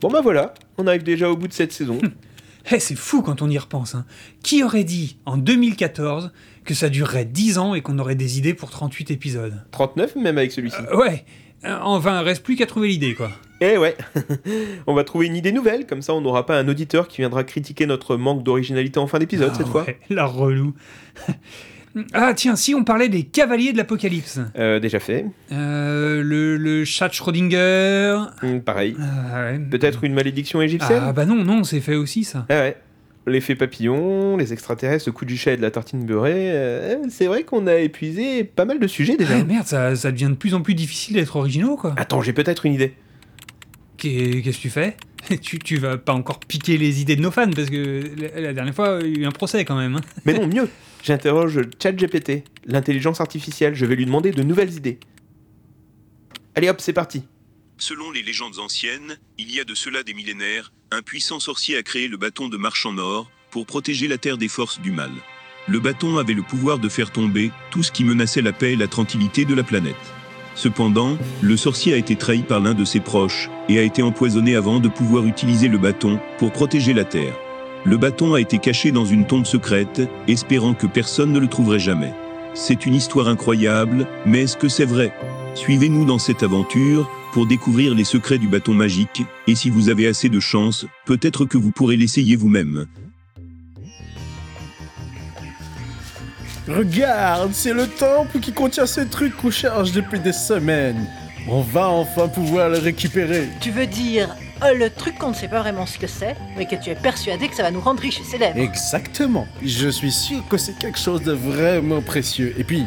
Bon bah voilà, on arrive déjà au bout de cette saison. Eh, c'est fou quand on y repense. hein. Qui aurait dit en 2014 que ça durerait 10 ans et qu'on aurait des idées pour 38 épisodes? 39 même avec celui-ci. Euh, Ouais, Euh, enfin, reste plus qu'à trouver l'idée, quoi. Eh ouais, on va trouver une idée nouvelle, comme ça on n'aura pas un auditeur qui viendra critiquer notre manque d'originalité en fin d'épisode Ah cette fois. ouais, La relou. ah tiens, si on parlait des cavaliers de l'apocalypse. Euh, déjà fait, Euh, le, le chat de Schrödinger. Hum, pareil. Ah, ouais. Peut-être une malédiction égyptienne Ah bah non, non, c'est fait aussi ça. Ah ouais. L'effet papillon, les extraterrestres, le coup du chat et de la tartine beurrée, euh, c'est vrai qu'on a épuisé pas mal de sujets déjà. Ouais, merde, ça, ça devient de plus en plus difficile d'être originaux, quoi. Attends, j'ai peut-être une idée. Qu'est- Qu'est-ce que tu fais? tu, tu vas pas encore piquer les idées de nos fans, parce que la, la dernière fois, il y a eu un procès quand même. hein. Mais non, mieux. J'interroge ChatGPT, l'intelligence artificielle, je vais lui demander de nouvelles idées. Allez hop, c'est parti. Selon les légendes anciennes, il y a de cela des millénaires, un puissant sorcier a créé le bâton de marche en or pour protéger la terre des forces du mal. Le bâton avait le pouvoir de faire tomber tout ce qui menaçait la paix et la tranquillité de la planète. Cependant, le sorcier a été trahi par l'un de ses proches et a été empoisonné avant de pouvoir utiliser le bâton pour protéger la terre. Le bâton a été caché dans une tombe secrète, espérant que personne ne le trouverait jamais. C'est une histoire incroyable, mais est-ce que c'est vrai? Suivez-nous dans cette aventure pour découvrir les secrets du bâton magique, et si vous avez assez de chance, peut-être que vous pourrez l'essayer vous-même. Regarde, c'est le temple qui contient ce truc qu'on cherche depuis des semaines. On va enfin pouvoir le récupérer. Tu veux dire euh, le truc qu'on ne sait pas vraiment ce que c'est, mais que tu es persuadé que ça va nous rendre riches et célèbres. Exactement. Je suis sûr que c'est quelque chose de vraiment précieux. Et puis,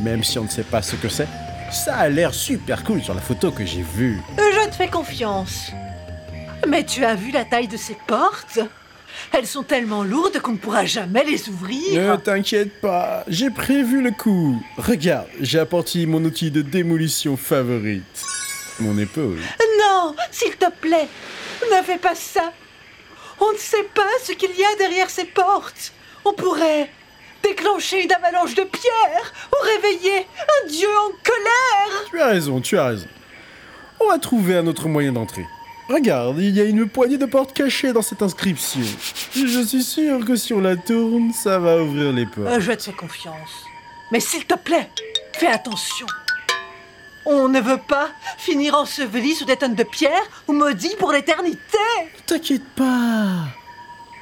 même si on ne sait pas ce que c'est, ça a l'air super cool sur la photo que j'ai vue. Euh, Je te fais confiance. Mais tu as vu la taille de ces portes? Elles sont tellement lourdes qu'on ne pourra jamais les ouvrir. Ne t'inquiète pas, j'ai prévu le coup. Regarde, j'ai apporté mon outil de démolition favorite. Mon épaule. Non, s'il te plaît, ne fais pas ça. On ne sait pas ce qu'il y a derrière ces portes. On pourrait déclencher une avalanche de pierres ou réveiller un dieu en colère. Tu as raison, tu as raison. On va trouver un autre moyen d'entrer. Regarde, il y a une poignée de portes cachées dans cette inscription. Je suis sûr que si on la tourne, ça va ouvrir les portes. Euh, je te fais confiance. Mais s'il te plaît, fais attention. On ne veut pas finir enseveli sous des tonnes de pierres ou maudit pour l'éternité. T'inquiète pas.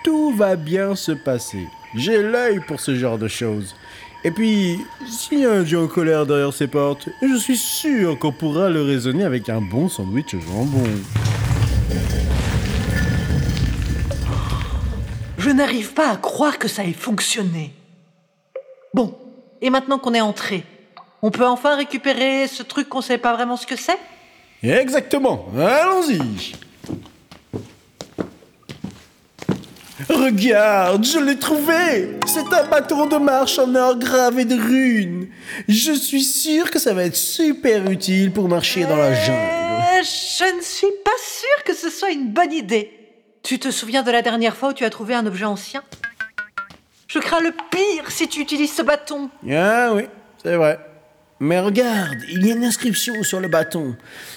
Tout va bien se passer. J'ai l'œil pour ce genre de choses. Et puis, s'il y a un dieu en colère derrière ces portes, je suis sûr qu'on pourra le raisonner avec un bon sandwich jambon. Je n'arrive pas à croire que ça ait fonctionné. Bon, et maintenant qu'on est entré, on peut enfin récupérer ce truc qu'on sait pas vraiment ce que c'est? Exactement. Allons-y. Regarde, je l'ai trouvé C'est un bâton de marche en or gravé de runes. Je suis sûr que ça va être super utile pour marcher dans la jungle. Je ne suis pas sûre que ce soit une bonne idée. Tu te souviens de la dernière fois où tu as trouvé un objet ancien? Je crains le pire si tu utilises ce bâton. Ah oui, c'est vrai. Mais regarde, il y a une inscription sur le bâton.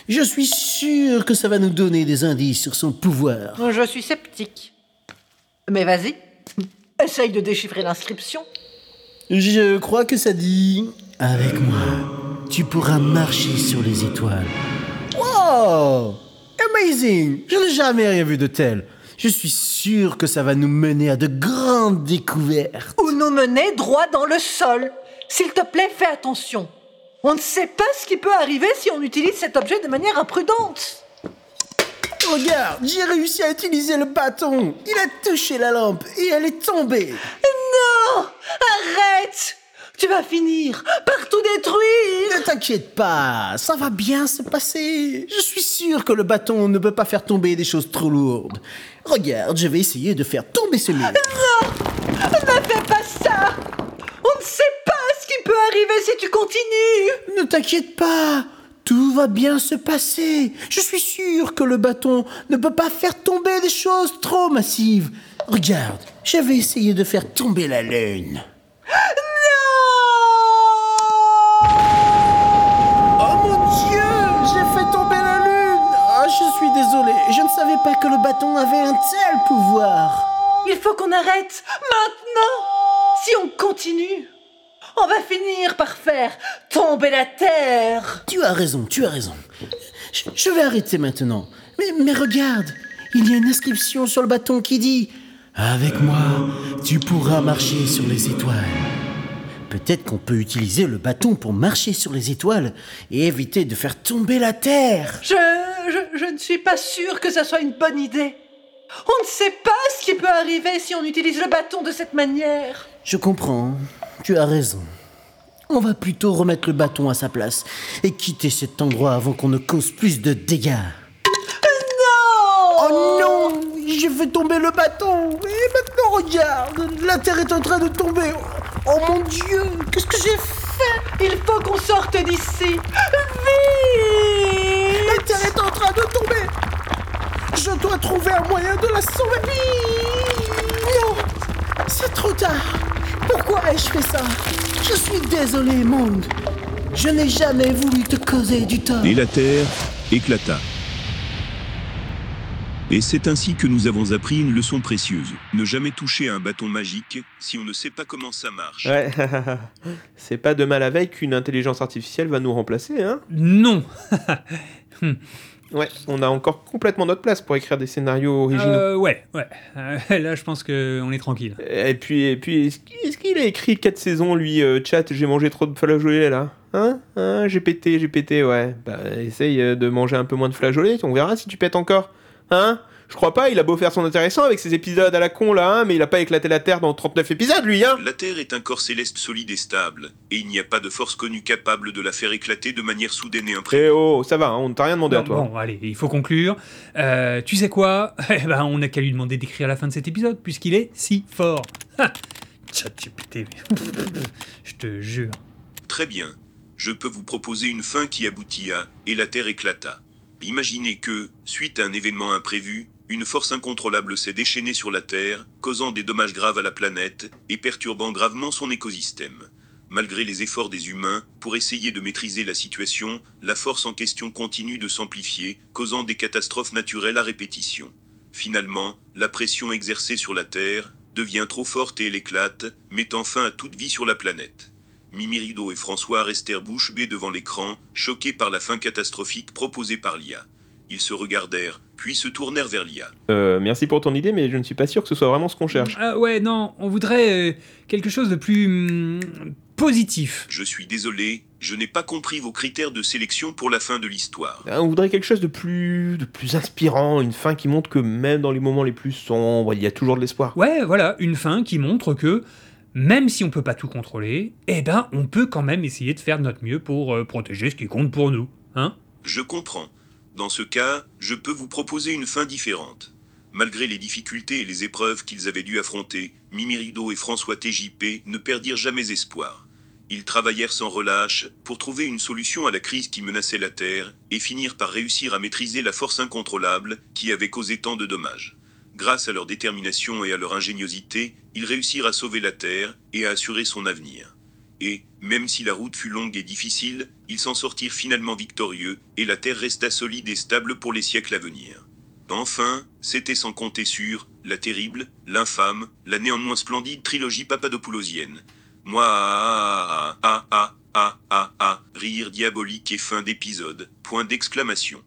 Je suis sûr que ça va nous donner des indices sur son pouvoir. Je suis sceptique. Mais vas-y, essaye de déchiffrer l'inscription. Je crois que ça dit Avec moi, tu pourras marcher sur les étoiles. Wow Amazing Je n'ai jamais rien vu de tel. Je suis sûr que ça va nous mener à de grandes découvertes. Ou nous mener droit dans le sol. S'il te plaît, fais attention. On ne sait pas ce qui peut arriver si on utilise cet objet de manière imprudente. Regarde, j'ai réussi à utiliser le bâton. Il a touché la lampe et elle est tombée. Non Arrête Tu vas finir par tout détruire Ne t'inquiète pas, ça va bien se passer. Je suis sûr que le bâton ne peut pas faire tomber des choses trop lourdes. Regarde, je vais essayer de faire tomber ce mur. Ne fais pas ça On ne sait pas ce qui peut arriver si tu continues Ne t'inquiète pas, tout va bien se passer. Je suis sûr que le bâton ne peut pas faire tomber des choses trop massives. Regarde, je vais essayer de faire tomber la lune. Désolé, je ne savais pas bâton avait un tel pouvoir. Il faut qu'on arrête maintenant. Si on continue, on va finir par faire tomber la terre. Tu as raison, tu as raison. Je, je vais arrêter maintenant. Mais, mais regarde, il y a une inscription sur le bâton qui dit Avec moi, tu pourras marcher sur les étoiles. Peut-être qu'on peut utiliser le bâton pour marcher sur les étoiles et éviter de faire tomber la terre. Je, je, ne suis pas sûre que ça soit une bonne idée. On ne sait pas ce qui peut arriver si on utilise le bâton de cette manière. Je comprends, tu as raison. On va plutôt remettre le bâton à sa place et quitter cet endroit avant qu'on ne cause plus de dégâts. Non Oh non J'ai fait tomber le bâton Et maintenant regarde La terre est en train de tomber Oh mon dieu Qu'est-ce que j'ai fait? Il faut qu'on sorte d'ici. La Vite terre est en train de tomber Je dois trouver un moyen de la sauver. Non C'est trop tard. Pourquoi ai-je fait ça? Je suis désolé, monde Je n'ai jamais voulu te causer du tort. Et la terre éclata. Et c'est ainsi que nous avons appris une leçon précieuse. Ne jamais toucher à un bâton magique si on ne sait pas comment ça marche. Ouais, c'est pas demain la veille qu'une intelligence artificielle va nous remplacer, hein? Non Ouais, on a encore complètement notre place pour écrire des scénarios originaux. Euh, Ouais, ouais. Euh, là, je pense qu'on est tranquille. Et puis, et puis est-ce qu'il est-ce qu'il a écrit 4 saisons, lui, euh, chat, j'ai mangé trop de flageolets, là Hein Hein J'ai pété, j'ai pété, ouais. Bah, essaye euh, de manger un peu moins de flageolets, on verra si tu pètes encore. Hein Je crois pas, il a beau faire son intéressant avec ses épisodes à la con, là, hein, mais il a pas éclaté la Terre dans 39 épisodes, lui, hein La Terre est un corps céleste solide et stable, et il n'y a pas de force connue capable de la faire éclater de manière soudaine et imprévue. Eh oh, ça va, hein, on ne t'a rien demandé à toi. bon, allez, il faut conclure. Euh, tu sais quoi? Eh ben, on n'a qu'à lui demander d'écrire la fin de cet épisode, puisqu'il est si fort. Ha ChatGPT, mais- je te jure. Très bien. Je peux vous proposer une fin qui aboutit à et la Terre éclata. Imaginez que, suite à un événement imprévu, une force incontrôlable s'est déchaînée sur la Terre, causant des dommages graves à la planète et perturbant gravement son écosystème. Malgré les efforts des humains pour essayer de maîtriser la situation, la force en question continue de s'amplifier, causant des catastrophes naturelles à répétition. Finalement, la pression exercée sur la Terre devient trop forte et elle éclate, mettant fin à toute vie sur la planète. Mimirido et François restèrent bouche bée devant l'écran, choqués par la fin catastrophique proposée par l'IA. Ils se regardèrent, puis se tournèrent vers l'IA. Euh, merci pour ton idée, mais je ne suis pas sûr que ce soit vraiment ce qu'on cherche. Ah ouais, non, on voudrait euh, quelque chose de plus hum, positif. Je suis désolé, je n'ai pas compris vos critères de sélection pour la fin de l'histoire. Ah, On voudrait quelque chose de plus, de plus inspirant, une fin qui montre que même dans les moments les plus sombres, il y a toujours de l'espoir. Ouais, voilà, une fin qui montre que même si on peut pas tout contrôler, eh ben, on peut quand même essayer de faire de notre mieux pour euh, protéger ce qui compte pour nous, hein? Je comprends. Dans ce cas, je peux vous proposer une fin différente. Malgré les difficultés et les épreuves qu'ils avaient dû affronter, Mimirido et François TJP ne perdirent jamais espoir. Ils travaillèrent sans relâche pour trouver une solution à la crise qui menaçait la Terre et finirent par réussir à maîtriser la force incontrôlable qui avait causé tant de dommages. Grâce à leur détermination et à leur ingéniosité, ils réussirent à sauver la Terre et à assurer son avenir. Et, même si la route fut longue et difficile, ils s'en sortirent finalement victorieux, et la Terre resta solide et stable pour les siècles à venir. Enfin, c'était sans compter sur la terrible, l'infâme, la néanmoins splendide trilogie papadopoulosienne. Moi, ah, ah, ah, ah, ah, ah, rire diabolique et fin d'épisode, point d'exclamation.